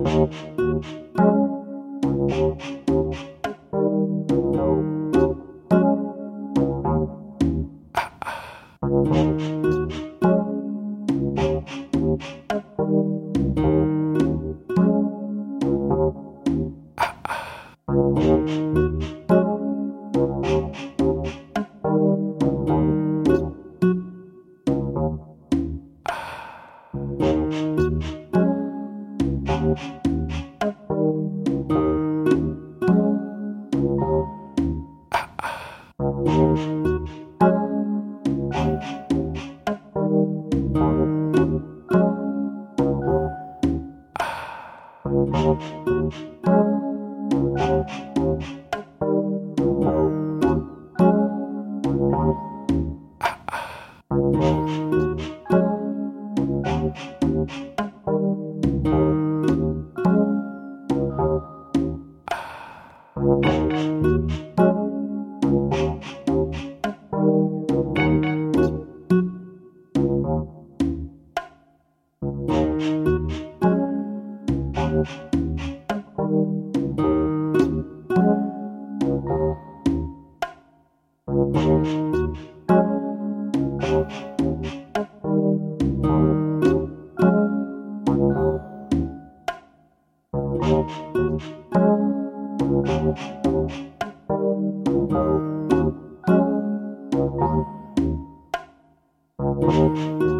Música Thank you. Thank you.